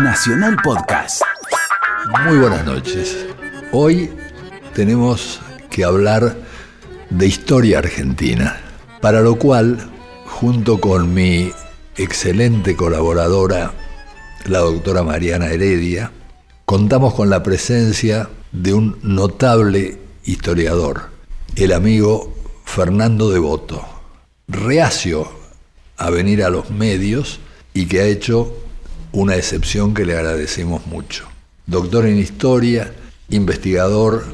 Nacional Podcast. Muy buenas noches. Hoy tenemos que hablar de historia argentina, para lo cual, junto con mi excelente colaboradora, la doctora Mariana Heredia, contamos con la presencia de un notable historiador, el amigo Fernando Devoto, reacio a venir a los medios y que ha hecho una excepción que le agradecemos mucho. Doctor en Historia, investigador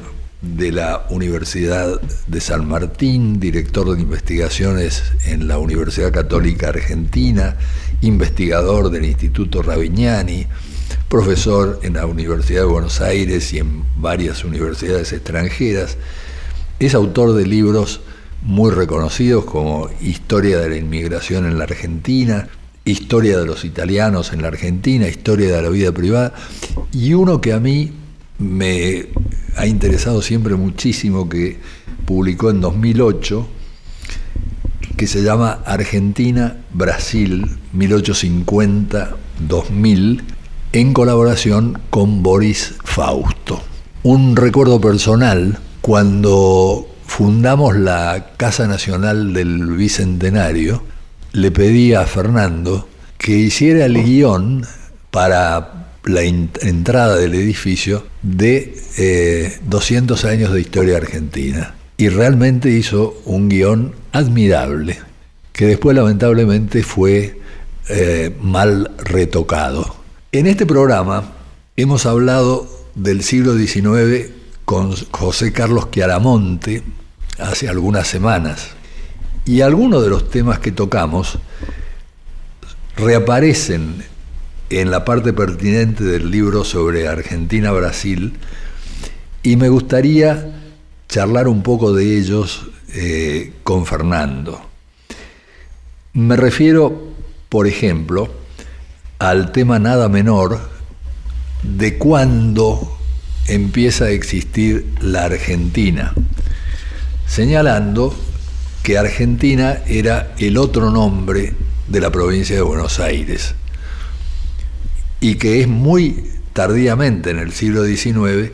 de la Universidad de San Martín, director de investigaciones en la Universidad Católica Argentina, investigador del Instituto Ravignani, profesor en la Universidad de Buenos Aires y en varias universidades extranjeras. Es autor de libros muy reconocidos como Historia de la Inmigración en la Argentina, Historia de los Italianos en la Argentina, Historia de la Vida Privada, y uno que a mí me ha interesado siempre muchísimo, que publicó en 2008, que se llama Argentina-Brasil 1850-2000, en colaboración con Boris Fausto. Un recuerdo personal, cuando fundamos la Casa Nacional del Bicentenario, le pedí a Fernando que hiciera el guion para la entrada del edificio de 200 eh, años de historia argentina. Y realmente hizo un guion admirable, que después lamentablemente fue eh, mal retocado. En este programa hemos hablado del siglo XIX con José Carlos Chiaramonte hace algunas semanas. Y algunos de los temas que tocamos reaparecen en la parte pertinente del libro sobre Argentina-Brasil y me gustaría charlar un poco de ellos eh, con Fernando. Me refiero, por ejemplo, al tema nada menor de cuándo empieza a existir la Argentina, señalando que Argentina era el otro nombre de la provincia de Buenos Aires y que es muy tardíamente en el siglo XIX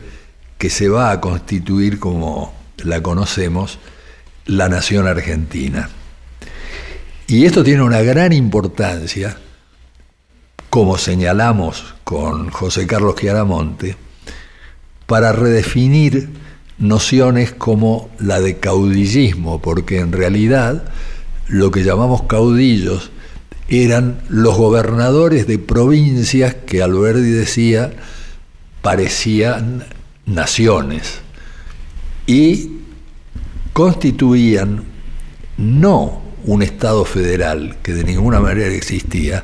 que se va a constituir como la conocemos la nación argentina. Y esto tiene una gran importancia, como señalamos con José Carlos Chiaramonte, para redefinir nociones como la de caudillismo, porque en realidad lo que llamamos caudillos eran los gobernadores de provincias que Alberti decía parecían naciones y constituían no un Estado federal que de ninguna manera existía,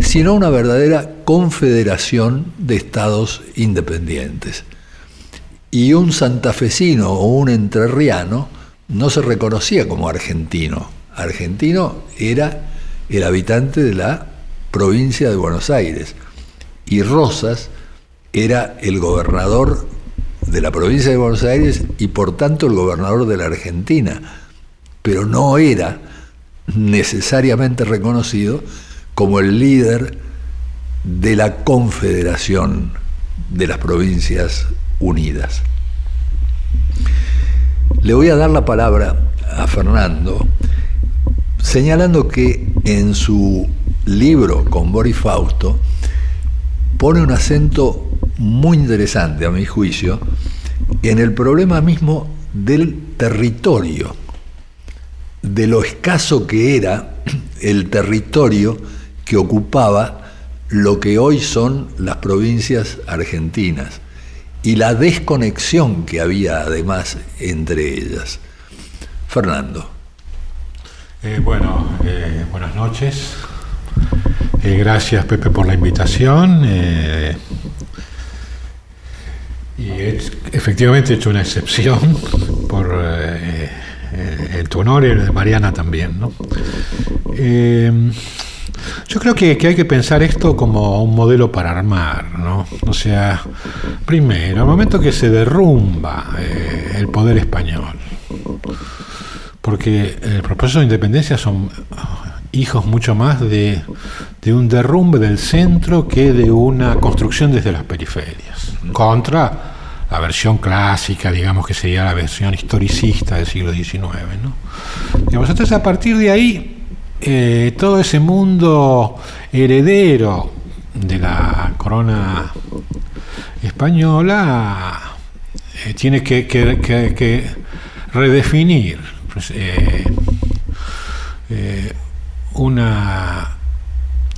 sino una verdadera confederación de estados independientes. Y un santafesino o un entrerriano no se reconocía como argentino. Argentino era el habitante de la provincia de Buenos Aires. Y Rosas era el gobernador de la provincia de Buenos Aires y por tanto el gobernador de la Argentina, pero no era necesariamente reconocido como el líder de la Confederación de las Provincias Unidas. Le voy a dar la palabra a Fernando señalando que en su libro con Boris Fausto pone un acento muy interesante, a mi juicio, en el problema mismo del territorio, de lo escaso que era el territorio que ocupaba lo que hoy son las provincias argentinas y la desconexión que había además entre ellas. Fernando. Eh, bueno, eh, buenas noches. Eh, gracias Pepe por la invitación. y efectivamente he hecho una excepción por el tu honor y el de Mariana también. Yo creo que, que, hay que pensar esto como un modelo para armar, ¿no? O sea, primero, al momento que se derrumba el poder español, porque el proceso de independencia son hijos mucho más de, de, un derrumbe del centro que de una construcción desde las periferias, contra la versión clásica, digamos que sería la versión historicista del siglo XIX. ¿no? entonces a partir de ahí, eh, todo ese mundo heredero de la corona española eh, tiene que, redefinir pues, eh, una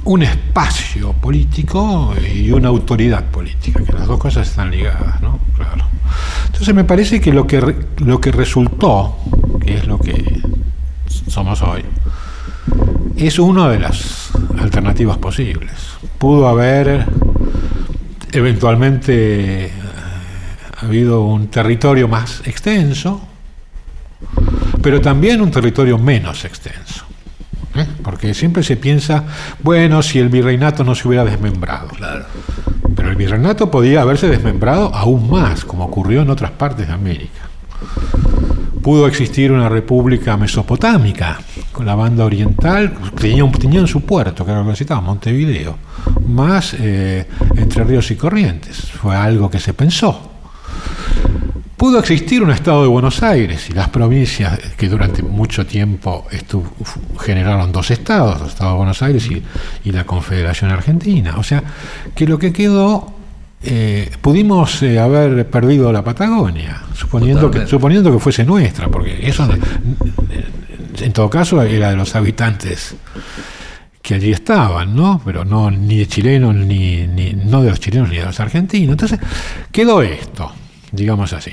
un espacio político y una autoridad política, que las dos cosas están ligadas, ¿no? Claro. Entonces me parece que lo que lo que resultó, que es lo que somos hoy, es una de las alternativas posibles. Pudo haber eventualmente eh, habido un territorio más extenso, pero también un territorio menos extenso. ¿eh? porque siempre se piensa, bueno, si el virreinato no se hubiera desmembrado. Claro. Pero el virreinato podía haberse desmembrado aún más, como ocurrió en otras partes de América. Pudo existir una república mesopotámica, con la banda oriental, tenían, tenían su puerto, que era lo que citaba, Montevideo, más eh, entre ríos y corrientes. Fue algo que se pensó. Pudo existir un Estado de Buenos Aires y las provincias que durante mucho tiempo generaron dos estados, el Estado de Buenos Aires y, la Confederación Argentina. O sea, que lo que quedó, eh, pudimos eh, haber perdido la Patagonia, suponiendo que, suponiendo que fuese nuestra, porque eso en todo caso era de los habitantes que allí estaban, ¿no? Pero no ni de chilenos, ni, no de los chilenos ni de los argentinos. Entonces, quedó esto digamos así.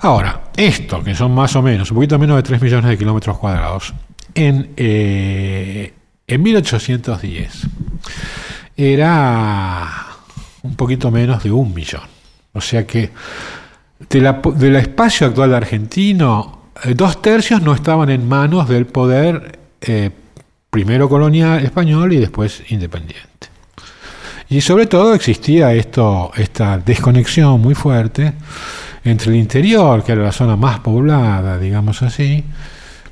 Ahora, esto, que son más o menos, un poquito menos de 3 millones de kilómetros cuadrados, en, eh, en 1810 era un poquito menos de un millón. O sea que del espacio actual argentino, dos tercios no estaban en manos del poder eh, primero colonial español y después independiente. Y sobre todo existía esto, esta desconexión muy fuerte entre el interior, que era la zona más poblada, digamos así,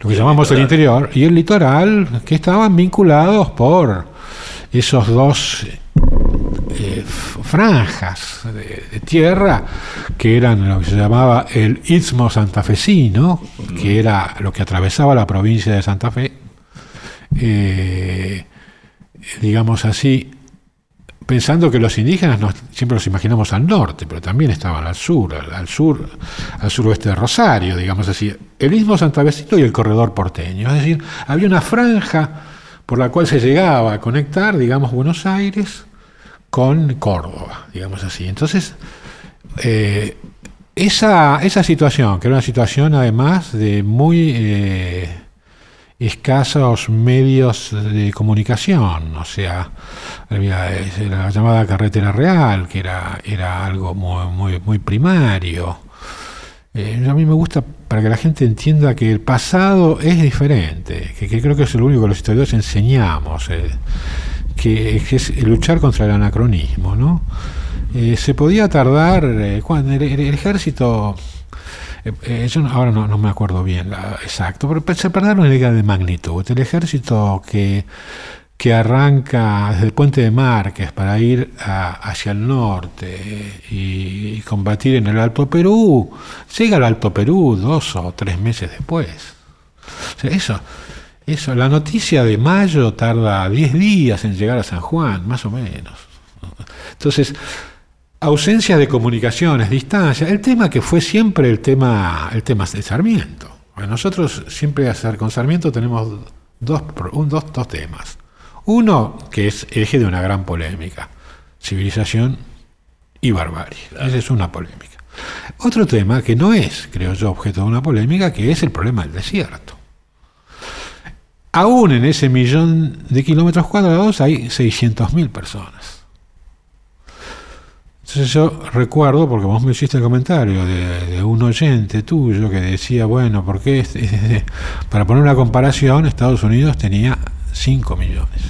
lo que llamamos el interior, y el litoral, que estaban vinculados por esos dos eh, franjas de, tierra que eran lo que se llamaba el Istmo santafesino, que era lo que atravesaba la provincia de Santa Fe, eh, digamos así, pensando que los indígenas siempre los imaginamos al norte, pero también estaban al sur, al, sur, al suroeste de Rosario, digamos así, el mismo Santavecino y el corredor porteño. Es decir, había una franja por la cual se llegaba a conectar, digamos, Buenos Aires con Córdoba, digamos así. Entonces, eh, esa, esa situación, que era una situación además de muy... Eh, escasos medios de comunicación, o sea, la llamada carretera real, que era, era algo muy, primario. Eh, a mí me gusta para que la gente entienda que el pasado es diferente, que, creo que es lo único que los historiadores enseñamos, eh, que, es luchar contra el anacronismo. ¿no? Eh, se podía tardar, cuando el ejército eh, eh, yo ahora no, me acuerdo bien exacto, pero se perdieron una idea de magnitud. El ejército que, que arranca desde el puente de Márquez para ir hacia el norte y, combatir en el Alto Perú, llega al Alto Perú dos o tres meses después. eso, eso, la noticia de mayo tarda diez días en llegar a San Juan, más o menos. Entonces, ausencia de comunicaciones, distancia, el tema que fue siempre el tema, el tema de Sarmiento. nosotros siempre con Sarmiento tenemos dos, dos, dos temas. Uno que es eje de una gran polémica, civilización y barbarie. Esa es una polémica. Otro tema que no es, creo yo, objeto de una polémica, que es el problema del desierto. Aún en ese millón de kilómetros cuadrados hay 600.000 personas. Entonces yo recuerdo, porque vos me hiciste el comentario de, un oyente tuyo que decía, bueno, porque para poner una comparación, Estados Unidos tenía 5 millones.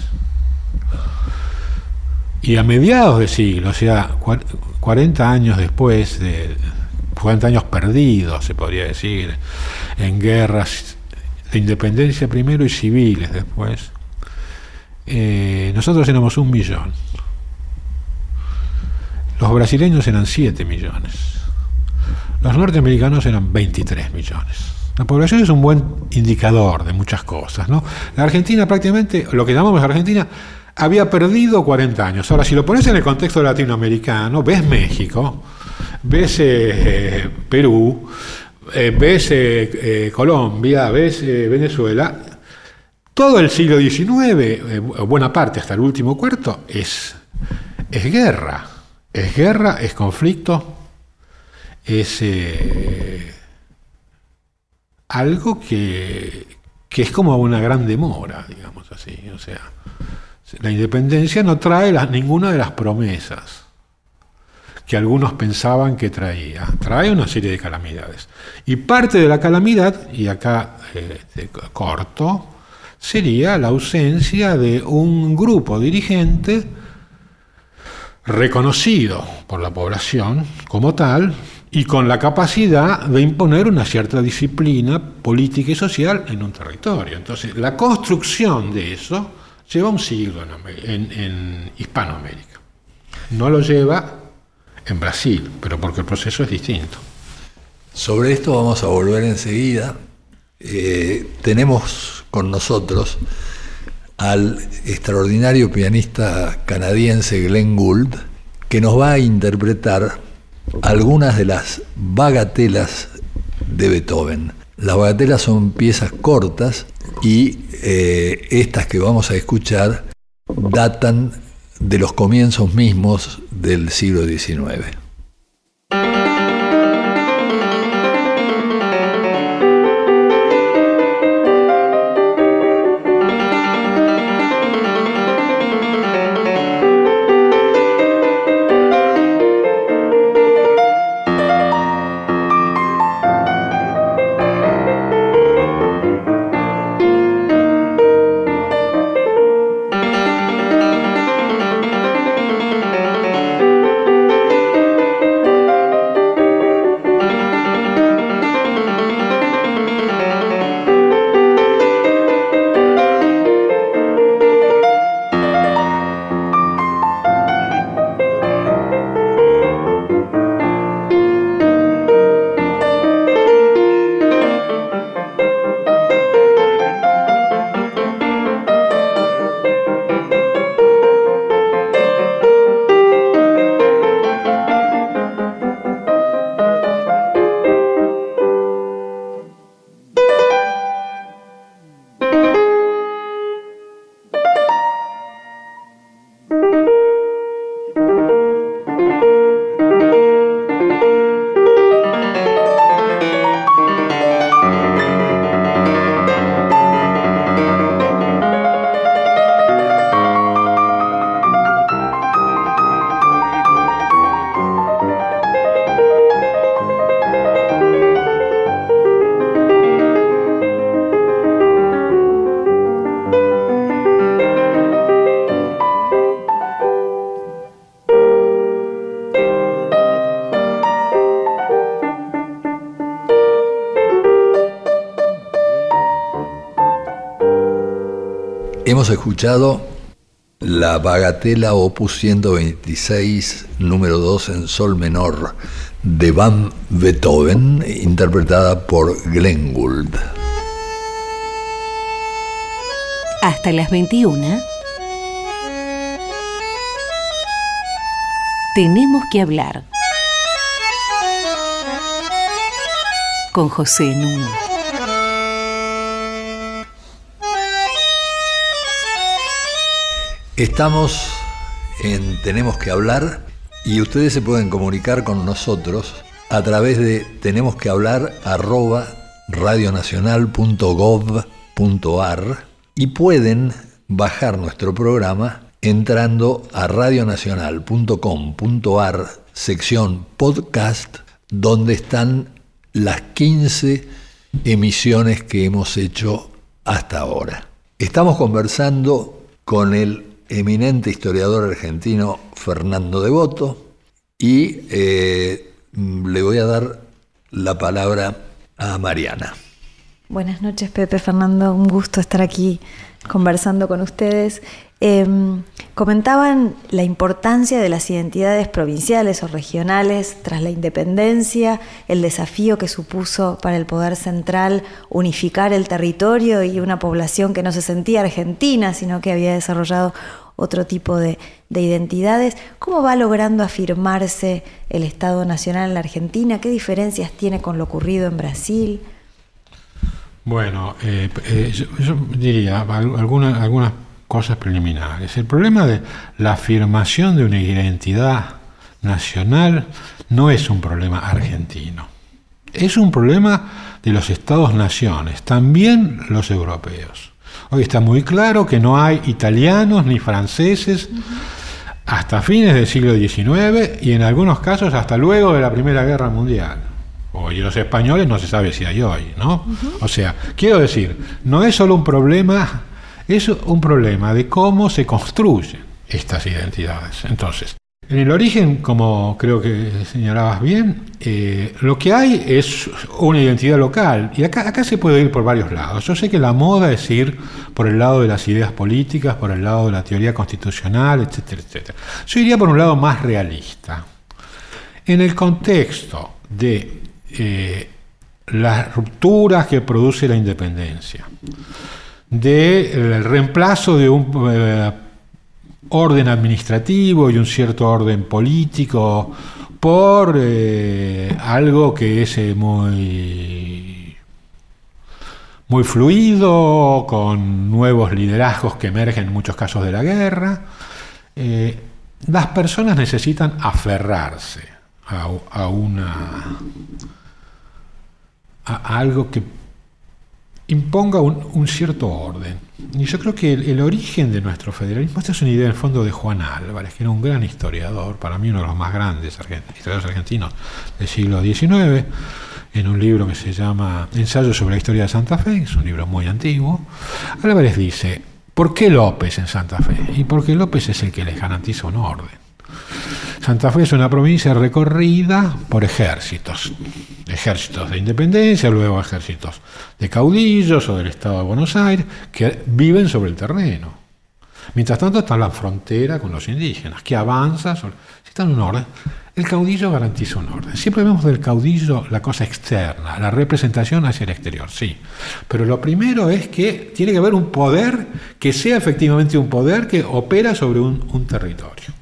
Y a mediados de siglo, o sea, 40 años después, de 40 años perdidos, se podría decir, en guerras de independencia primero y civiles después, eh, nosotros éramos un millón. Los brasileños eran 7 millones. Los norteamericanos eran 23 millones. La población es un buen indicador de muchas cosas. ¿no? La Argentina prácticamente, lo que llamamos Argentina, había perdido 40 años. Ahora, si lo pones en el contexto latinoamericano, ves México, ves eh, Perú, eh, ves eh, Colombia, ves Venezuela, todo el siglo XIX, buena parte hasta el último cuarto, es, es guerra. Es guerra, es conflicto, es algo que, que es como una gran demora, digamos así. O sea, la independencia no trae ninguna de las promesas que algunos pensaban que traía. Trae una serie de calamidades. Y parte de la calamidad, y acá eh, corto, sería la ausencia de un grupo dirigente reconocido por la población como tal y con la capacidad de imponer una cierta disciplina política y social en un territorio. Entonces, la construcción de eso lleva un siglo en, Hispanoamérica. No lo lleva en Brasil, pero porque el proceso es distinto. Sobre esto vamos a volver enseguida. Eh, tenemos con nosotros al extraordinario pianista canadiense Glenn Gould, que nos va a interpretar algunas de las bagatelas de Beethoven. Las bagatelas son piezas cortas y eh, estas que vamos a escuchar datan de los comienzos mismos del siglo XIX. Hemos escuchado la Bagatela Opus 126, número 2 en Sol menor, de Van Beethoven, interpretada por Glenn Gould. Hasta las 21. Tenemos que hablar. Con José Nuno. Estamos en Tenemos que hablar y ustedes se pueden comunicar con nosotros a través de tenemos que hablar radionacional.gov.ar y pueden bajar nuestro programa entrando a radionacional.com.ar sección podcast donde están las 15 emisiones que hemos hecho hasta ahora. Estamos conversando con el eminente historiador argentino Fernando Devoto y eh, le voy a dar la palabra a Mariana. Buenas noches Pepe Fernando, un gusto estar aquí conversando con ustedes. Em, comentaban la importancia de las identidades provinciales o regionales tras la independencia, el desafío que supuso para el poder central unificar el territorio y una población que no se sentía argentina, sino que había desarrollado otro tipo de, identidades. ¿Cómo va logrando afirmarse el Estado Nacional en la Argentina? ¿Qué diferencias tiene con lo ocurrido en Brasil? Bueno, eh, eh, yo, diría algunas, algunas cosas preliminares. El problema de la afirmación de una identidad nacional no es un problema argentino. Es un problema de los estados-naciones, también los europeos. Hoy está muy claro que no hay italianos ni franceses hasta fines del siglo XIX y en algunos casos hasta luego de la Primera Guerra Mundial. Hoy los españoles no se sabe si hay hoy, ¿no? O sea, quiero decir, no es solo un problema, es un problema de cómo se construyen estas identidades. Entonces, en el origen, como creo que señalabas bien, eh, lo que hay es una identidad local. Y acá, se puede ir por varios lados. Yo sé que la moda es ir por el lado de las ideas políticas, por el lado de la teoría constitucional, etcétera, etcétera. Yo iría por un lado más realista. En el contexto de eh, las rupturas que produce la independencia, del reemplazo de un eh, orden administrativo y un cierto orden político por eh, algo que es eh, muy, muy fluido, con nuevos liderazgos que emergen en muchos casos de la guerra. Las personas necesitan aferrarse a, una a algo que imponga un, cierto orden. Y yo creo que el, origen de nuestro federalismo, esta es una idea en el fondo de Juan Álvarez, que era un gran historiador, para mí uno de los más grandes historiadores argentinos del siglo XIX, en un libro que se llama Ensayo sobre la historia de Santa Fe, es un libro muy antiguo. Álvarez dice, ¿por qué López en Santa Fe? Y porque López es el que les garantiza un orden. Santa Fe es una provincia recorrida por ejércitos, ejércitos de independencia, luego ejércitos de caudillos o del Estado de Buenos Aires, que viven sobre el terreno. Mientras tanto está la frontera con los indígenas, que avanza, si está en un orden, el caudillo garantiza un orden. Siempre vemos del caudillo la cosa externa, la representación hacia el exterior, sí. Pero lo primero es que tiene que haber un poder que sea efectivamente un poder que opera sobre un territorio.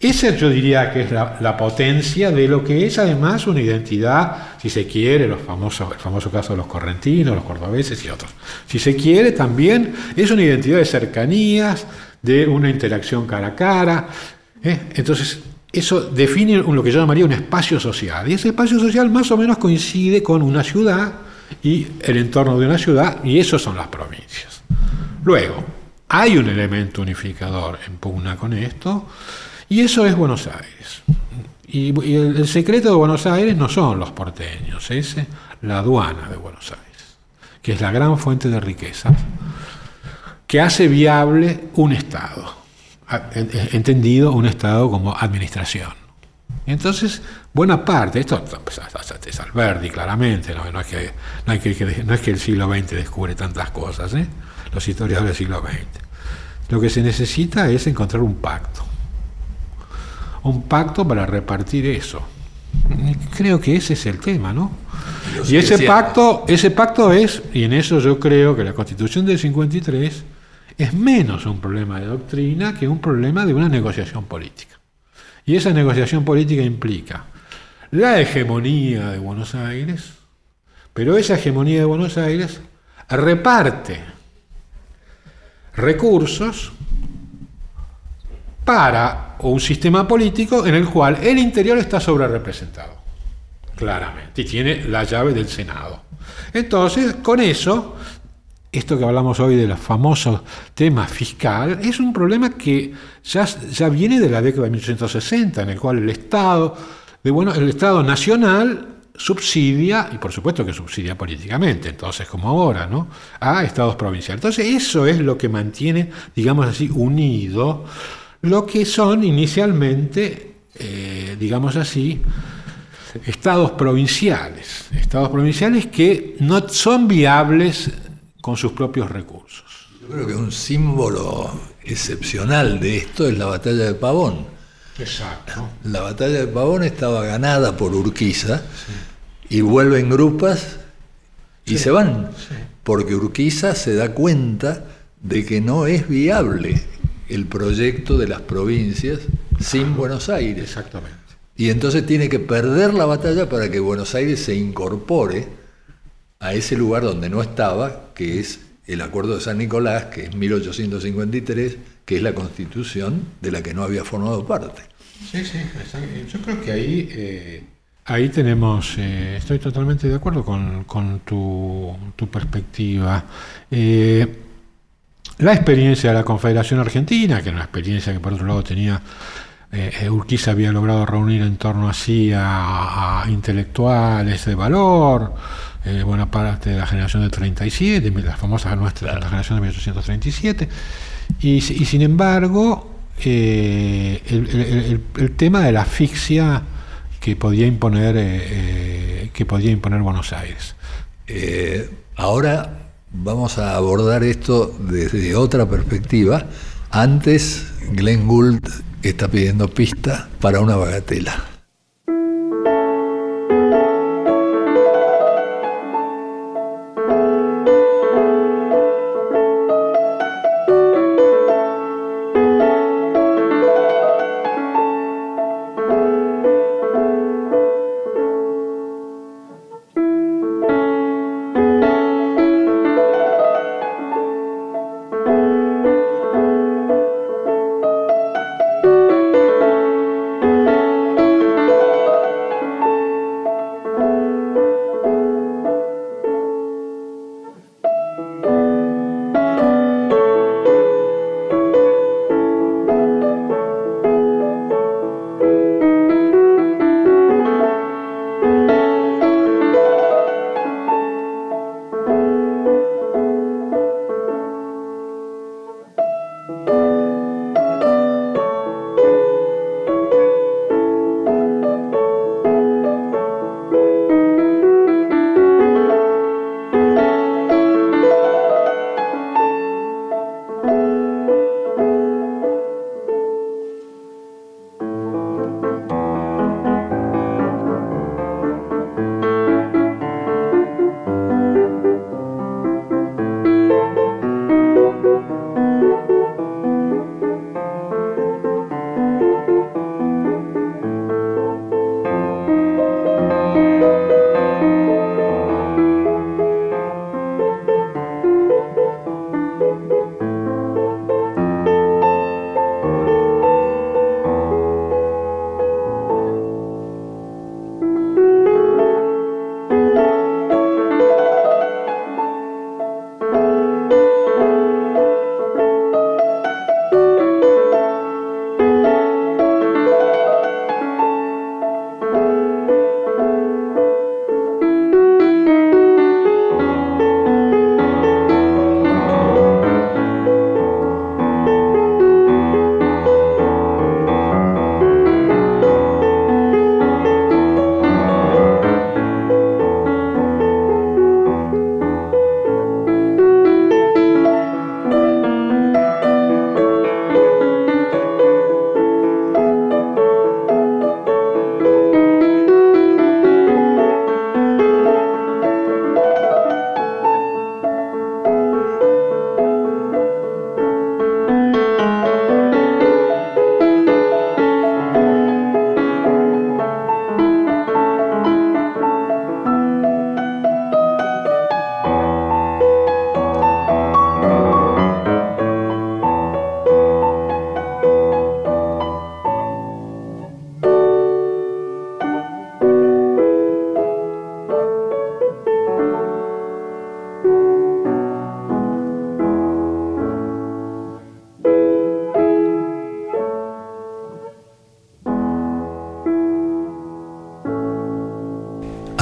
Esa yo diría que es la, potencia de lo que es además una identidad, si se quiere, los famosos, el famoso caso de los correntinos, los cordobeses y otros. Si se quiere, también es una identidad de cercanías, de una interacción cara a cara. ¿eh? Entonces, eso define lo que yo llamaría un espacio social. Y ese espacio social más o menos coincide con una ciudad y el entorno de una ciudad, y eso son las provincias. Luego, hay un elemento unificador en pugna con esto, y eso es Buenos Aires. Y, el, secreto de Buenos Aires no son los porteños, es la aduana de Buenos Aires, que es la gran fuente de riqueza, que hace viable un Estado, entendido un Estado como administración. Entonces, buena parte, esto es Alberti claramente, no, es que, no, es que el siglo XX descubre tantas cosas, ¿eh? los historiadores del siglo XX. Lo que se necesita es encontrar un pacto un pacto para repartir eso. Creo que ese es el tema, ¿no? Y ese pacto, ese pacto es, y en eso yo creo que la Constitución del 53 es menos un problema de doctrina que un problema de una negociación política. Y esa negociación política implica la hegemonía de Buenos Aires, pero esa hegemonía de Buenos Aires reparte recursos para un sistema político en el cual el interior está sobre representado, claramente, y tiene la llave del Senado. Entonces, con eso, esto que hablamos hoy del famoso tema fiscal, es un problema que ya, ya viene de la década de 1860, en el cual el Estado, de, bueno, el Estado nacional subsidia, y por supuesto que subsidia políticamente, entonces como ahora, ¿no? a estados provinciales. Entonces eso es lo que mantiene, digamos así, unido lo que son inicialmente, eh, digamos así, estados provinciales, estados provinciales que no son viables con sus propios recursos. Yo creo que un símbolo excepcional de esto es la batalla de Pavón. Exacto. La batalla de Pavón estaba ganada por Urquiza y vuelven grupas y se van, porque Urquiza se da cuenta de que no es viable el proyecto de las provincias sin Buenos Aires. Exactamente. Y entonces tiene que perder la batalla para que Buenos Aires se incorpore a ese lugar donde no estaba, que es el Acuerdo de San Nicolás, que es 1853, que es la constitución de la que no había formado parte. Sí, sí, yo creo que ahí, eh, ahí tenemos, eh, estoy totalmente de acuerdo con, con tu, tu, perspectiva. Eh, la experiencia de la Confederación Argentina, que era una experiencia que por otro lado tenía eh, Urquiza había logrado reunir en torno así a, intelectuales de valor, eh, buena parte de la generación del 37, la famosa nuestra, la generación de 1837, y, sin embargo, eh, el, tema de la asfixia que podía imponer, eh, que podía imponer Buenos Aires. ahora vamos a abordar esto desde otra perspectiva. Antes, Glenn Gould está pidiendo pista para una bagatela.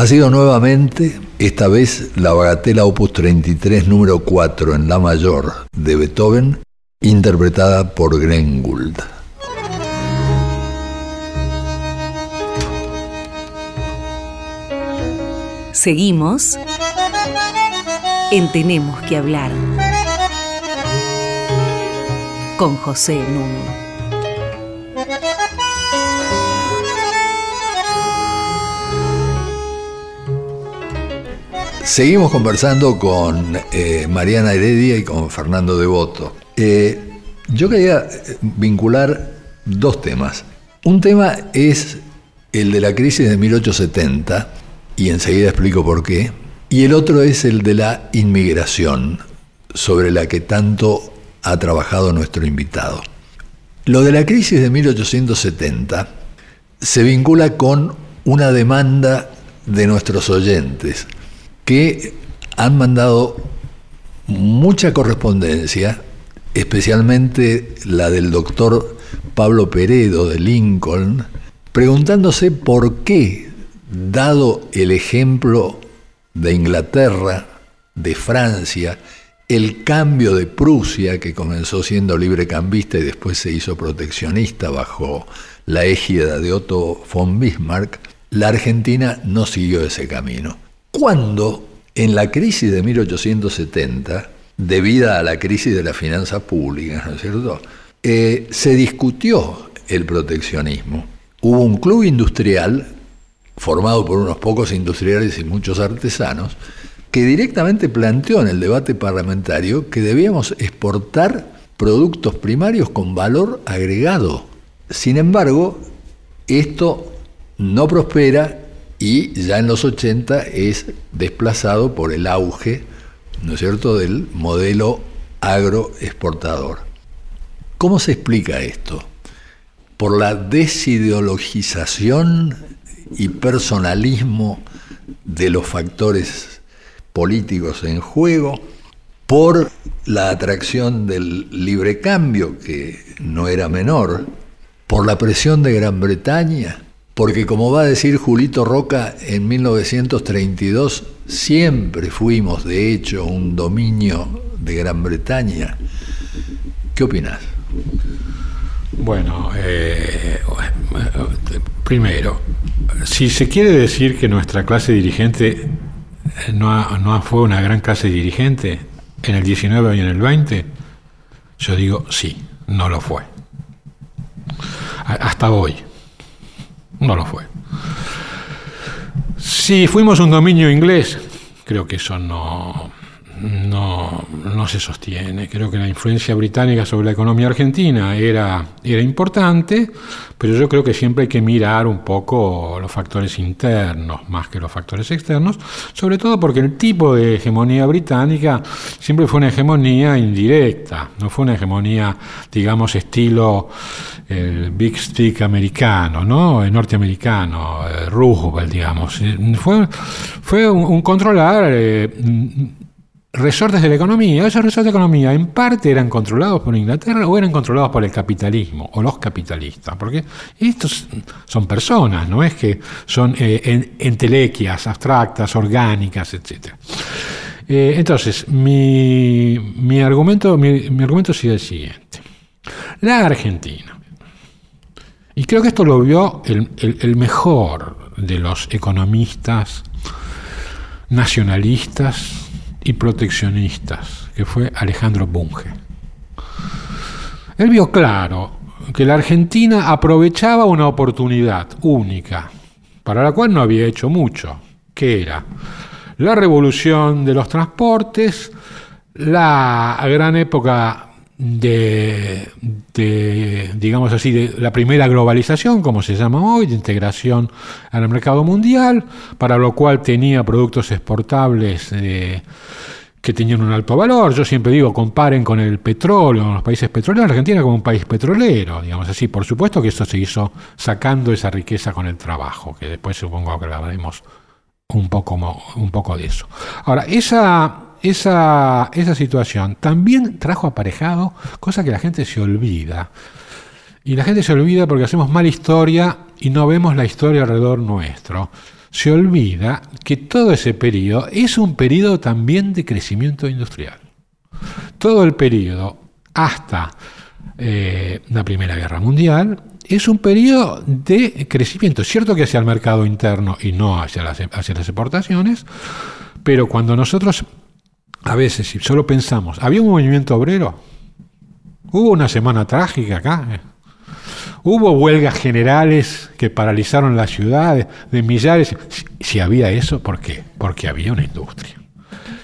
Ha sido nuevamente, esta vez la bagatela opus 33 número 4 en la mayor de Beethoven, interpretada por Glenn. Seguimos en Tenemos que hablar. con José Nun. Seguimos conversando con eh, Mariana Heredia y con Fernando Devoto. Eh, yo quería eh, vincular dos temas. Un tema es el de la crisis de 1870, y enseguida explico por qué, y el otro es el de la inmigración, sobre la que tanto ha trabajado nuestro invitado. Lo de la crisis de 1870 se vincula con una demanda de nuestros oyentes que han mandado mucha correspondencia, especialmente la del doctor Pablo Peredo de Lincoln, preguntándose por qué, dado el ejemplo de Inglaterra, de Francia, el cambio de Prusia, que comenzó siendo librecambista y después se hizo proteccionista bajo la égida de Otto von Bismarck, la Argentina no siguió ese camino. Cuando en la crisis de 1870, debida a la crisis de la finanza pública, ¿no es cierto?, eh, se discutió el proteccionismo. Hubo un club industrial formado por unos pocos industriales y muchos artesanos, que directamente planteó en el debate parlamentario que debíamos exportar productos primarios con valor agregado. Sin embargo, esto no prospera y ya en los 80 es desplazado por el auge, ¿no es cierto?, del modelo agroexportador. ¿Cómo se explica esto? Por la desideologización y personalismo de los factores políticos en juego, por la atracción del libre cambio, que no era menor, por la presión de Gran Bretaña, porque como va a decir Julito Roca en 1932, siempre fuimos de hecho un dominio de Gran Bretaña. ¿Qué opinas? Bueno, eh, primero, si se quiere decir que nuestra clase dirigente no, no fue una gran clase dirigente en el 19 y en el 20, yo digo sí, no lo fue. Hasta hoy. No lo fue. Si fuimos un dominio inglés, creo que eso no, no, no, se sostiene. Creo que la influencia británica sobre la economía argentina era, era importante, pero yo creo que siempre hay que mirar un poco los factores internos más que los factores externos, sobre todo porque el tipo de hegemonía británica siempre fue una hegemonía indirecta, no fue una hegemonía, digamos, estilo el Big Stick americano, ¿no? el norteamericano, Roosevelt, digamos. Fue, fue un, controlar... Eh, resortes de la economía. Esos resortes de economía en parte eran controlados por Inglaterra o eran controlados por el capitalismo o los capitalistas, porque estos son personas, no es que son eh, entelequias abstractas, orgánicas, etc. Eh, entonces, mi, argumento, mi, argumento sigue el siguiente. La Argentina, y creo que esto lo vio el mejor de los economistas nacionalistas, y proteccionistas, que fue Alejandro Bunge. Él vio claro que la Argentina aprovechaba una oportunidad única, para la cual no había hecho mucho, que era la revolución de los transportes, la gran época de, digamos así, de la primera globalización, como se llama hoy, de integración al mercado mundial, para lo cual tenía productos exportables eh, que tenían un alto valor. Yo siempre digo, comparen con el petróleo, con los países petroleros, Argentina como un país petrolero, digamos así. Por supuesto que esto se hizo sacando esa riqueza con el trabajo, que después supongo que hablaremos un poco, un poco de eso. Ahora, esa esa, esa situación también trajo aparejado cosa que la gente se olvida. Y la gente se olvida porque hacemos mala historia y no vemos la historia alrededor nuestro. Se olvida que todo ese periodo es un periodo también de crecimiento industrial. Todo el periodo hasta eh, la Primera Guerra Mundial es un periodo de crecimiento. Cierto que hacia el mercado interno y no hacia las exportaciones, pero cuando nosotros a veces, si solo pensamos, ¿había un movimiento obrero? Hubo una semana trágica acá. eh. Hubo huelgas generales que paralizaron las ciudades de millares. Si, había eso, ¿por qué? Porque había una industria.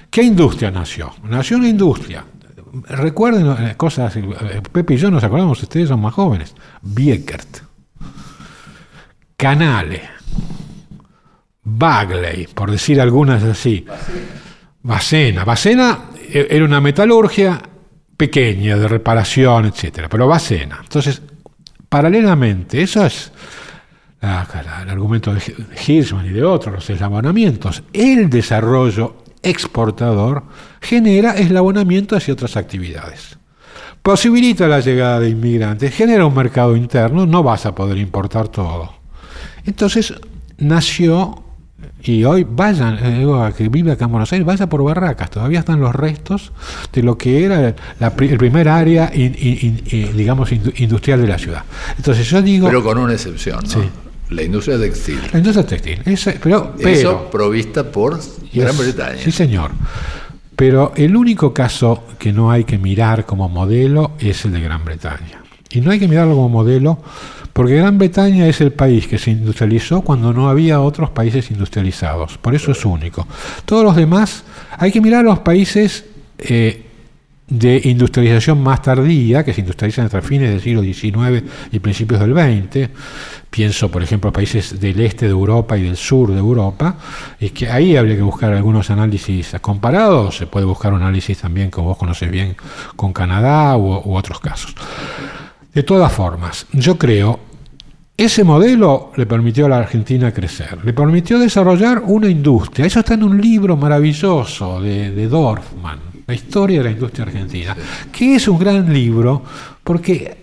¿Qué industria nació? Nació una industria. Recuerden eh, cosas, eh, Pepe y yo nos acordamos, ustedes son más jóvenes. Biekert, Canale, Bagley, por decir algunas así. Bacena. Bacena eh, era una metalurgia pequeña, de reparación, etcétera, pero Bacena. Entonces, paralelamente, eso es el argumento de Hirschman y de otros, los eslabonamientos. El desarrollo exportador genera eslabonamiento hacia otras actividades. Posibilita la llegada de inmigrantes, genera un mercado interno, no vas a poder importar todo. Entonces nació, y hoy vayan, eh, digo, a que vive acá en Buenos Aires, vaya por Barracas, todavía están los restos de lo que era la, pri- el primer área, in- in- in- eh, digamos, indu- industrial de la ciudad. Entonces yo digo, Pero con una excepción, ¿no? Sí. La industria textil. la industria textil, esa- pero, pero Eso provista por Gran es- Bretaña. Sí, señor. Pero el único caso que no hay que mirar como modelo es el de Gran Bretaña. Y no hay que mirarlo como modelo porque Gran Bretaña es el país que se industrializó cuando no había otros países industrializados. Por eso es único. Todos los demás, hay que mirar los países eh, de industrialización más tardía, que se industrializan entre fines del siglo XIX y principios del XX. Pienso, por ejemplo, países del este de Europa y del sur de Europa, y que ahí habría que buscar algunos análisis comparados. Se puede buscar un análisis también, como vos conoces bien, con Canadá u, u otros casos. De todas formas, yo creo, ese modelo le permitió a la Argentina crecer, le permitió desarrollar una industria. Eso está en un libro maravilloso de, de Dorfman, La historia de la industria argentina, que es un gran libro porque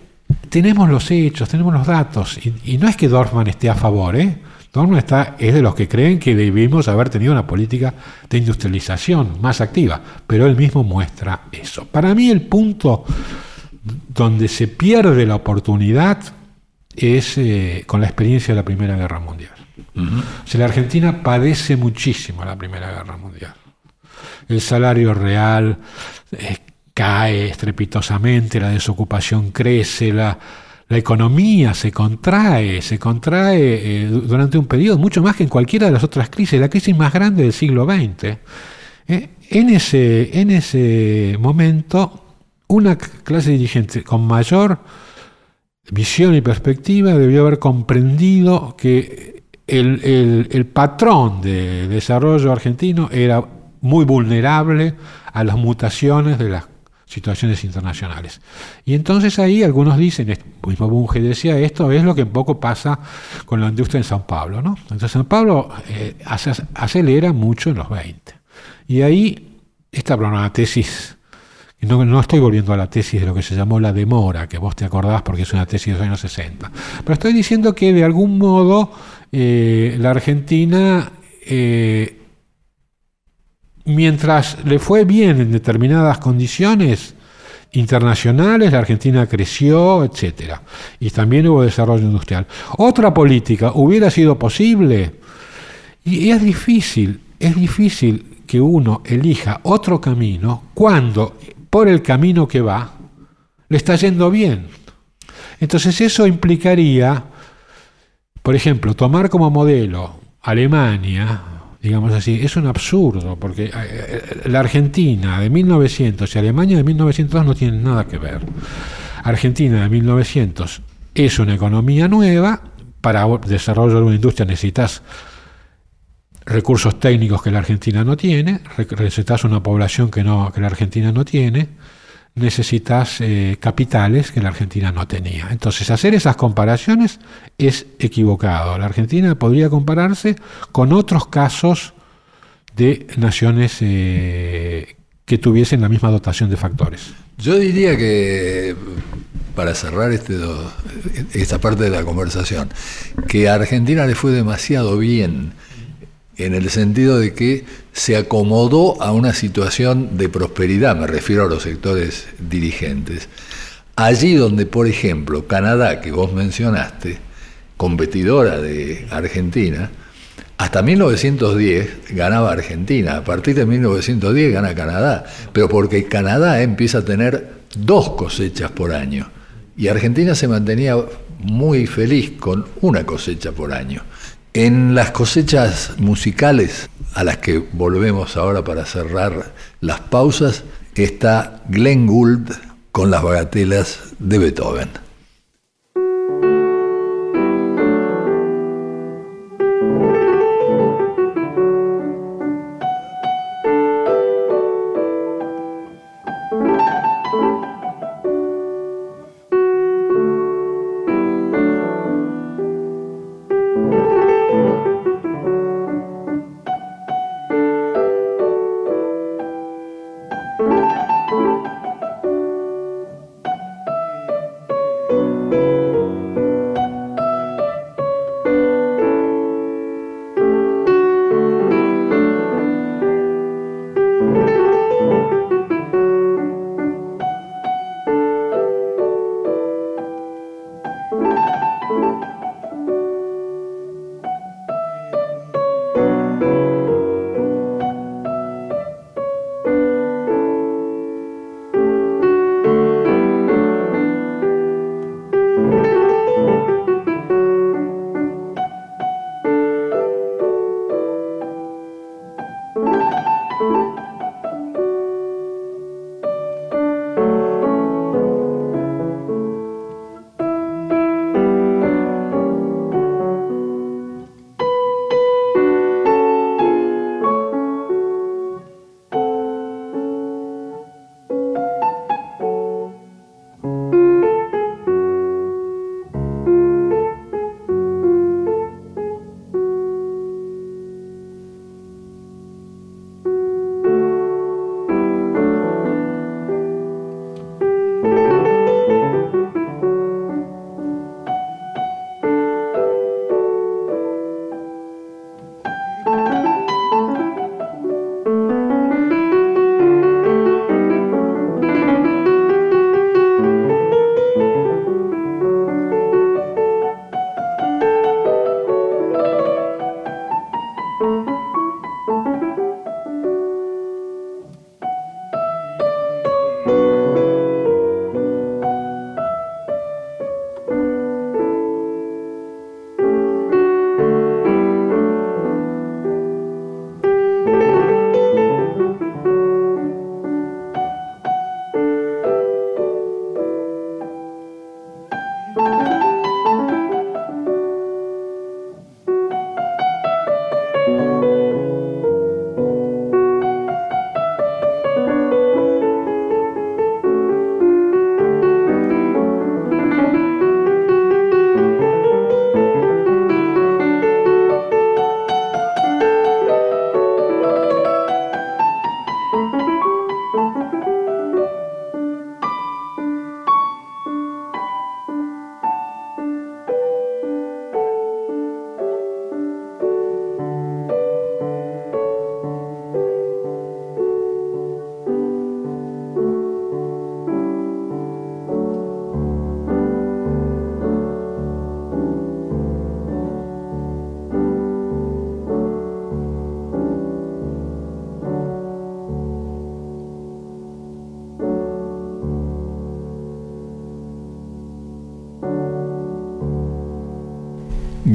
tenemos los hechos, tenemos los datos, y, y no es que Dorfman esté a favor, ¿eh? Dorfman está, es de los que creen que debimos haber tenido una política de industrialización más activa, pero él mismo muestra eso. Para mí el punto donde se pierde la oportunidad es eh, con la experiencia de la Primera Guerra Mundial. O sea, la Argentina padece muchísimo la Primera Guerra Mundial. El salario real eh, cae estrepitosamente, la desocupación crece, la, la economía se contrae, se contrae eh, du- durante un periodo mucho más que en cualquiera de las otras crisis, la crisis más grande del siglo XX. En, ese, en ese momento, una clase dirigente con mayor visión y perspectiva debió haber comprendido que el, el- el patrón de desarrollo argentino era muy vulnerable a las mutaciones de las situaciones internacionales. Y entonces ahí algunos dicen, est- mismo Bunge decía, esto es lo que un poco pasa con la industria en San Pablo. ¿no? Entonces San Pablo eh, ace- acelera mucho en los 20. Y ahí, esta una tesis no, no estoy volviendo a la tesis de lo que se llamó la demora, que vos te acordás porque es una tesis de los años 60. Pero estoy diciendo que de algún modo eh, la Argentina, eh, mientras le fue bien en determinadas condiciones internacionales, la Argentina creció, etcétera, y también hubo desarrollo industrial. Otra política hubiera sido posible, y es difícil, es difícil que uno elija otro camino cuando por el camino que va le está yendo bien. Entonces eso implicaría, por ejemplo, tomar como modelo Alemania, digamos así, es un absurdo, porque eh, eh, la Argentina de 1900 y Alemania de 1902 no tienen nada que ver. Argentina de 1900 es una economía nueva, para desarrollo de una industria necesitas recursos técnicos que la Argentina no tiene, necesitas una población que, no, que la Argentina no tiene, necesitas eh, capitales que la Argentina no tenía. Entonces, hacer esas comparaciones es equivocado. La Argentina podría compararse con otros casos de naciones eh, que tuviesen la misma dotación de factores. Yo diría que, para cerrar este esta parte de la conversación, que a Argentina le fue demasiado bien en el sentido de que se acomodó a una situación de prosperidad, me refiero a los sectores dirigentes. Allí donde, por ejemplo, Canadá, que vos mencionaste, competidora de Argentina, hasta 1910 ganaba Argentina, a partir de 1910 gana Canadá, pero porque Canadá empieza a tener dos cosechas por año. Y Argentina se mantenía muy feliz con una cosecha por año. En las cosechas musicales, a las que volvemos ahora para cerrar las pausas, está Glenn Gould con las bagatelas de Beethoven.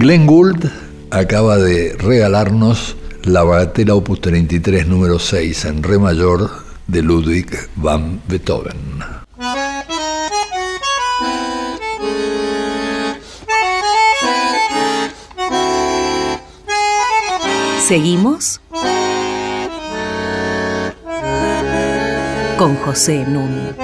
Glenn Gould acaba de regalarnos la bagatela Opus 33 número 6 en re mayor de Ludwig van Beethoven. Seguimos con José Nun.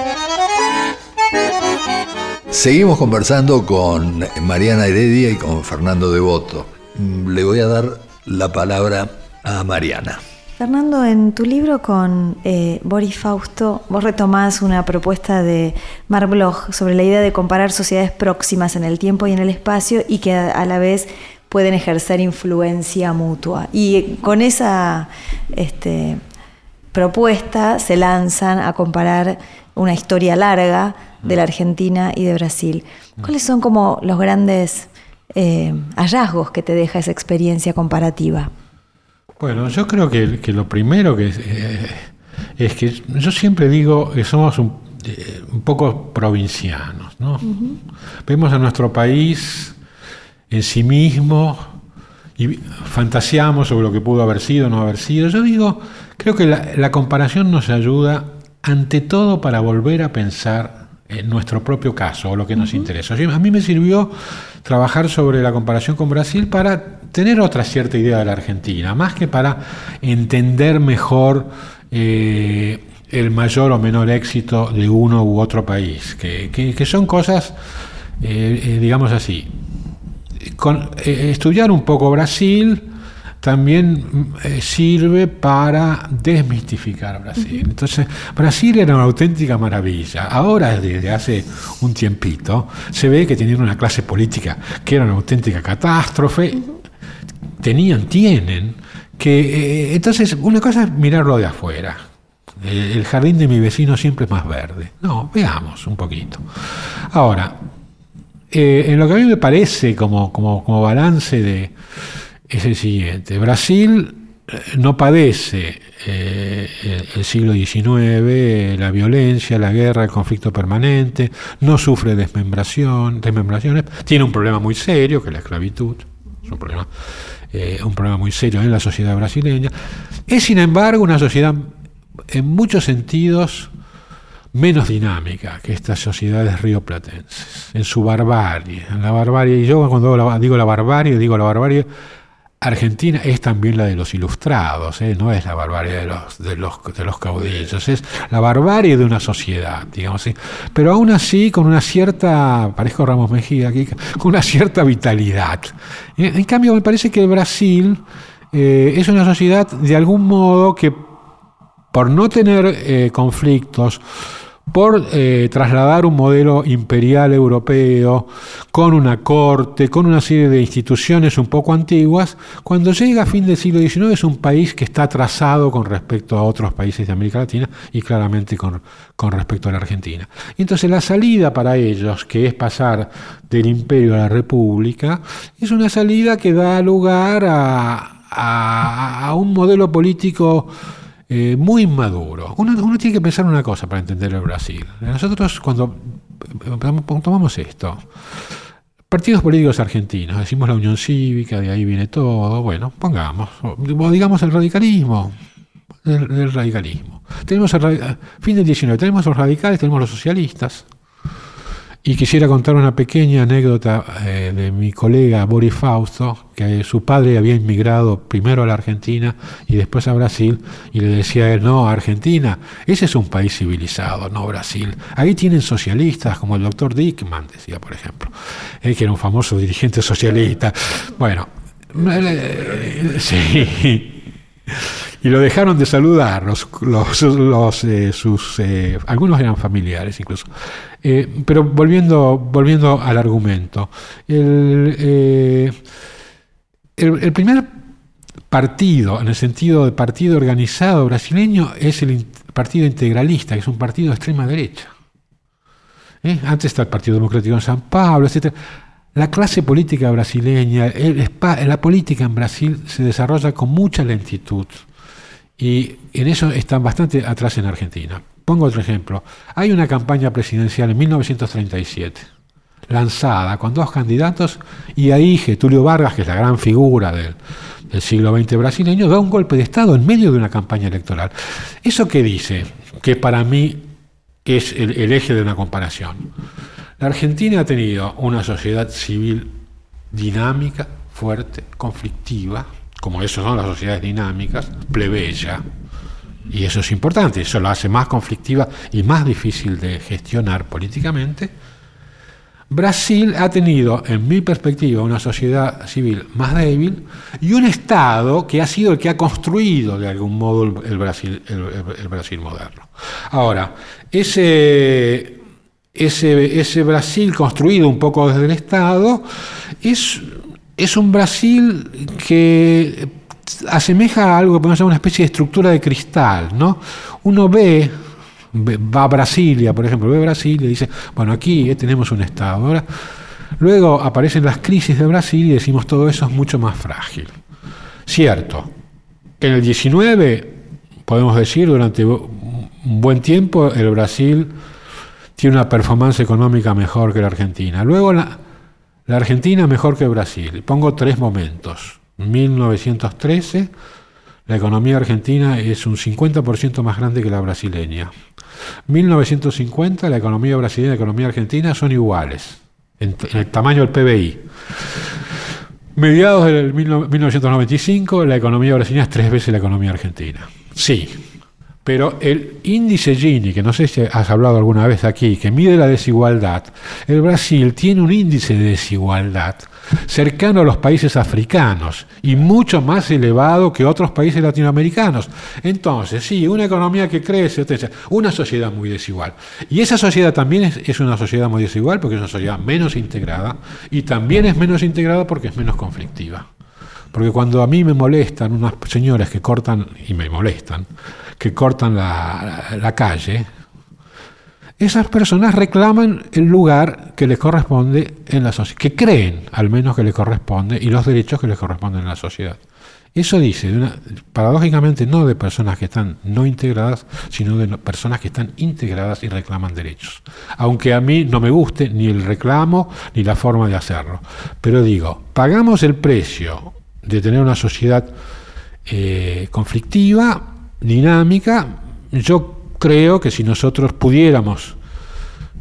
Seguimos conversando con Mariana Heredia y con Fernando Devoto. Mm, le voy a dar la palabra a Mariana. Fernando, en tu libro con eh, Boris Fausto, vos retomás una propuesta de Mark Bloch sobre la idea de comparar sociedades próximas en el tiempo y en el espacio y que a, la vez pueden ejercer influencia mutua. Y con esa este, propuesta se lanzan a comparar una historia larga de la Argentina y de Brasil. ¿Cuáles son como los grandes eh, hallazgos que te deja esa experiencia comparativa? Bueno, yo creo que, lo primero que eh, es que yo siempre digo que somos eh, un poco provincianos. ¿no? Vemos a nuestro país en sí mismo y fantaseamos sobre lo que pudo haber sido o no haber sido. Yo digo, creo que la, la comparación nos ayuda ante todo para volver a pensar en nuestro propio caso o lo que nos interesa. A mí me sirvió trabajar sobre la comparación con Brasil para tener otra cierta idea de la Argentina, más que para entender mejor eh, el mayor o menor éxito de uno u otro país, que, son cosas, eh, eh, digamos así. Con, estudiar un poco Brasil también eh, sirve para desmistificar Brasil. Entonces, Brasil era una auténtica maravilla. Ahora, desde hace un tiempito, se ve que tenían una clase política que era una auténtica catástrofe. Tenían, tienen, que... Eh, entonces, una cosa es mirarlo de afuera. El, jardín de mi vecino siempre es más verde. No, veamos un poquito. Ahora, eh, en lo que a mí me parece como, como, como balance de es el siguiente. Brasil eh, no padece eh, el siglo XIX, la violencia, la guerra, el conflicto permanente, no sufre desmembración, desmembraciones, tiene un problema muy serio, que es la esclavitud, es un problema, eh, un problema muy serio en la sociedad brasileña. Es, sin embargo, una sociedad en muchos sentidos menos dinámica que estas sociedades rioplatenses, en su barbarie, en la barbarie, y yo cuando digo la barbarie, digo la barbarie Argentina es también la de los ilustrados, ¿eh? no es la barbarie de los, de, los, de los caudillos, es la barbarie de una sociedad, digamos así. Pero aún así, con una cierta, parezco Ramos Mejía aquí, con una cierta vitalidad. En, cambio, me parece que el Brasil eh, es una sociedad de algún modo que, por no tener eh, conflictos, por eh, trasladar un modelo imperial europeo con una corte, con una serie de instituciones un poco antiguas, cuando llega a fin del siglo XIX es un país que está atrasado con respecto a otros países de América Latina y claramente con, respecto a la Argentina. Entonces la salida para ellos, que es pasar del imperio a la república, es una salida que da lugar a un modelo político eh, muy inmaduro. Uno, tiene que pensar una cosa para entender el Brasil. Nosotros cuando tomamos esto, partidos políticos argentinos, decimos la Unión Cívica, de ahí viene todo, bueno, pongamos, digamos el radicalismo, el, radicalismo. Tenemos el, fin del 19, tenemos los radicales, tenemos los socialistas, y quisiera contar una pequeña anécdota eh, de mi colega Boris Fausto, que su padre había inmigrado primero a la Argentina y después a Brasil, y le decía a él, no, Argentina, ese es un país civilizado, no Brasil. Ahí tienen socialistas, como el doctor Dickman, decía, por ejemplo, él que era un famoso dirigente socialista. Bueno, eh, sí y lo dejaron de saludar los, los, eh, sus eh, algunos eran familiares incluso. Eh, pero volviendo volviendo al argumento el, el, primer partido en el sentido de partido organizado brasileño es el partido integralista que es un partido de extrema derecha. Antes está el Partido Democrático en San Pablo etcétera. La clase política brasileña, la política en Brasil se desarrolla con mucha lentitud y en eso están bastante atrás en Argentina. Pongo otro ejemplo. Hay una campaña presidencial en 1937, lanzada con dos candidatos, y ahí Getulio Vargas, que es la gran figura del, siglo XX brasileño, da un golpe de Estado en medio de una campaña electoral. ¿Eso qué dice? Que para mí es el eje de una comparación. La Argentina ha tenido una sociedad civil dinámica, fuerte, conflictiva, como eso son las sociedades dinámicas, plebeya, y eso es importante, eso la hace más conflictiva y más difícil de gestionar políticamente. Brasil ha tenido, en mi perspectiva, una sociedad civil más débil y un Estado que ha sido el que ha construido de algún modo el Brasil, el, Brasil moderno. Ahora, ese, ese, ese Brasil construido un poco desde el Estado es es un Brasil que asemeja a algo podemos llamar una especie de estructura de cristal, ¿no? Uno ve, va a Brasilia, por ejemplo, ve Brasilia y dice, bueno, aquí tenemos un Estado. Luego aparecen las crisis de Brasil y decimos todo eso es mucho más frágil. Cierto, en el 19, podemos decir, durante un buen tiempo, el Brasil tiene una performance económica mejor que la Argentina. Luego la, la Argentina mejor que Brasil. Pongo tres momentos. 1913, la economía argentina es un 50% más grande que la brasileña. 1950, la economía brasileña y la economía argentina son iguales en, el tamaño del PBI. Mediados del 1995, la economía brasileña es tres veces la economía argentina. Sí, pero el índice Gini, que no sé si has hablado alguna vez aquí, que mide la desigualdad, el Brasil tiene un índice de desigualdad cercano a los países africanos y mucho más elevado que otros países latinoamericanos. Entonces, sí, una economía que crece, una sociedad muy desigual. Y esa sociedad también es, es, una sociedad muy desigual porque es una sociedad menos integrada y también es menos integrada porque es menos conflictiva. Porque cuando a mí me molestan unas señoras que cortan, y me molestan, que cortan la, calle, esas personas reclaman el lugar que les corresponde en la sociedad, que creen al menos que les corresponde y los derechos que les corresponden en la sociedad. Eso dice, paradójicamente, no de personas que están no integradas, sino de personas que están integradas y reclaman derechos. Aunque a mí no me guste ni el reclamo ni la forma de hacerlo. Pero digo, pagamos el precio de tener una sociedad eh, conflictiva, dinámica, yo creo que si nosotros pudiéramos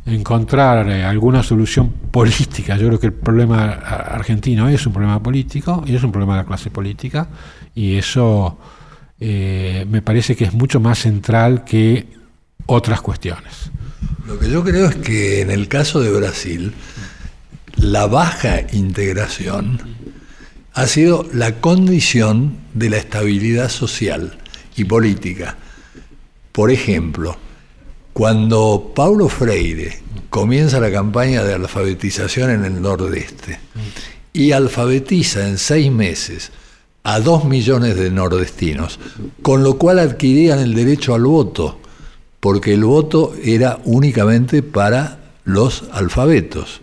encontrar eh, alguna solución política, yo creo que el problema argentino es un problema político y es un problema de la clase política y eso eh, me parece que es mucho más central que otras cuestiones. Lo que yo creo es que en el caso de Brasil, la baja integración ha sido la condición de la estabilidad social y política. Por ejemplo, cuando Paulo Freire comienza la campaña de alfabetización en el Nordeste y alfabetiza en seis meses a dos millones de nordestinos, con lo cual adquirían el derecho al voto, porque el voto era únicamente para los alfabetos.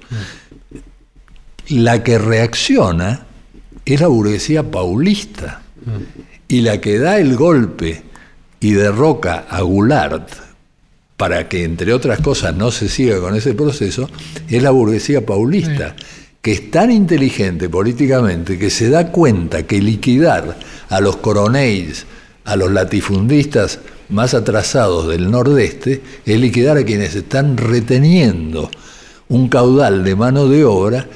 La que reacciona es la burguesía paulista. Y la que da el golpe y derroca a Goulart para que, entre otras cosas, no se siga con ese proceso, es la burguesía paulista, que es tan inteligente políticamente que se da cuenta que liquidar a los coronéis, a los latifundistas más atrasados del nordeste, es liquidar a quienes están reteniendo un caudal de mano de obra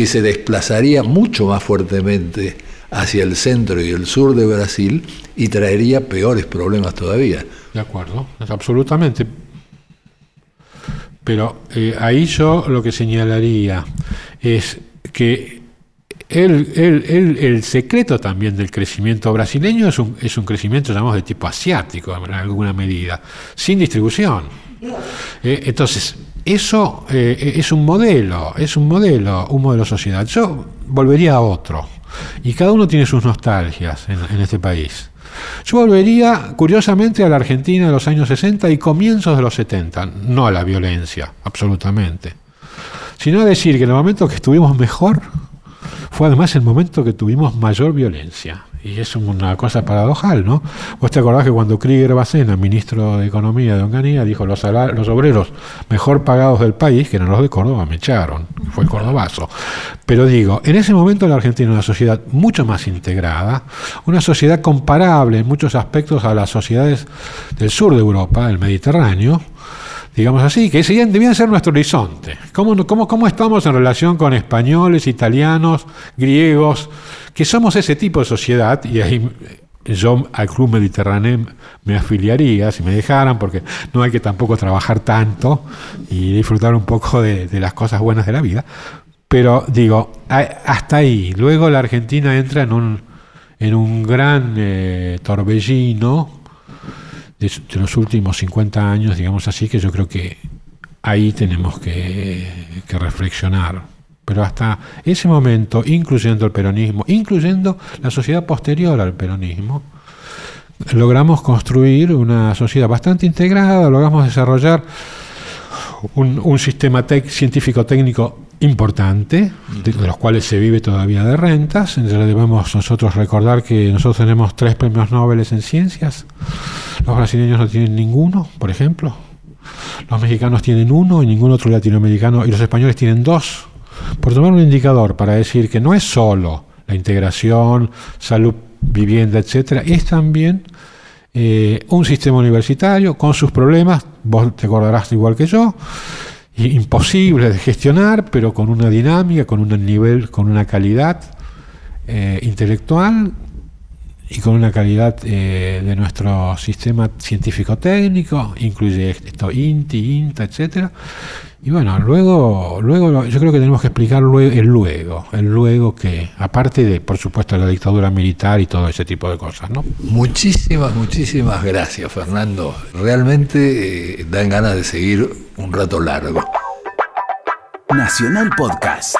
que se desplazaría mucho más fuertemente hacia el centro y el sur de Brasil y traería peores problemas todavía. De acuerdo, absolutamente. Pero eh, ahí yo lo que señalaría es que el, el, el, secreto también del crecimiento brasileño es un, es un crecimiento, llamamos, de tipo asiático en alguna medida, sin distribución. Eh, entonces, eso eh, es un modelo, es un modelo, un modelo social. Yo volvería a otro. Y cada uno tiene sus nostalgias en, este país. Yo volvería, curiosamente, a la Argentina de los años 60 y comienzos de los 70, no a la violencia, absolutamente, sino a decir que en el momento que estuvimos mejor fue además el momento que tuvimos mayor violencia. Y es una cosa paradojal, ¿no? Vos te acordás que cuando Krieger Bacena, ministro de Economía de Onganía, dijo los, los obreros mejor pagados del país, que eran los de Córdoba, me echaron, fue el cordobazo. Pero digo, en ese momento la Argentina era una sociedad mucho más integrada, una sociedad comparable en muchos aspectos a las sociedades del sur de Europa, del Mediterráneo, digamos así, que ese debían ser nuestro horizonte. ¿Cómo, cómo, ¿Cómo estamos en relación con españoles, italianos, griegos? Que somos ese tipo de sociedad, y ahí yo al Club Mediterráneo me afiliaría si me dejaran, porque no hay que tampoco trabajar tanto y disfrutar un poco de, las cosas buenas de la vida. Pero digo, hasta ahí. Luego la Argentina entra en un, en un gran eh, torbellino de, los últimos 50 años, digamos así, que yo creo que ahí tenemos que, reflexionar. Pero hasta ese momento, incluyendo el peronismo, incluyendo la sociedad posterior al peronismo, logramos construir una sociedad bastante integrada, logramos desarrollar un, sistema científico-técnico importante, de, los cuales se vive todavía de rentas. Debemos nosotros recordar que nosotros tenemos tres premios Nobel en ciencias, los brasileños no tienen ninguno, por ejemplo. los mexicanos tienen uno y ningún otro latinoamericano, y los españoles tienen dos. Por tomar un indicador para decir que no es solo la integración, salud, vivienda, etcétera, es también eh, un sistema universitario con sus problemas, vos te acordarás igual que yo, imposible de gestionar, pero con una dinámica, con un nivel, con una calidad eh, intelectual y con una calidad eh, de nuestro sistema científico-técnico, incluye esto INTI, INTA, etcétera. Y bueno, luego, luego yo creo que tenemos que explicar luego, el luego, el luego que, aparte de, por supuesto, la dictadura militar y todo ese tipo de cosas, ¿no? Muchísimas, muchísimas gracias, Fernando. Realmente eh, dan ganas de seguir un rato largo. Nacional Podcast.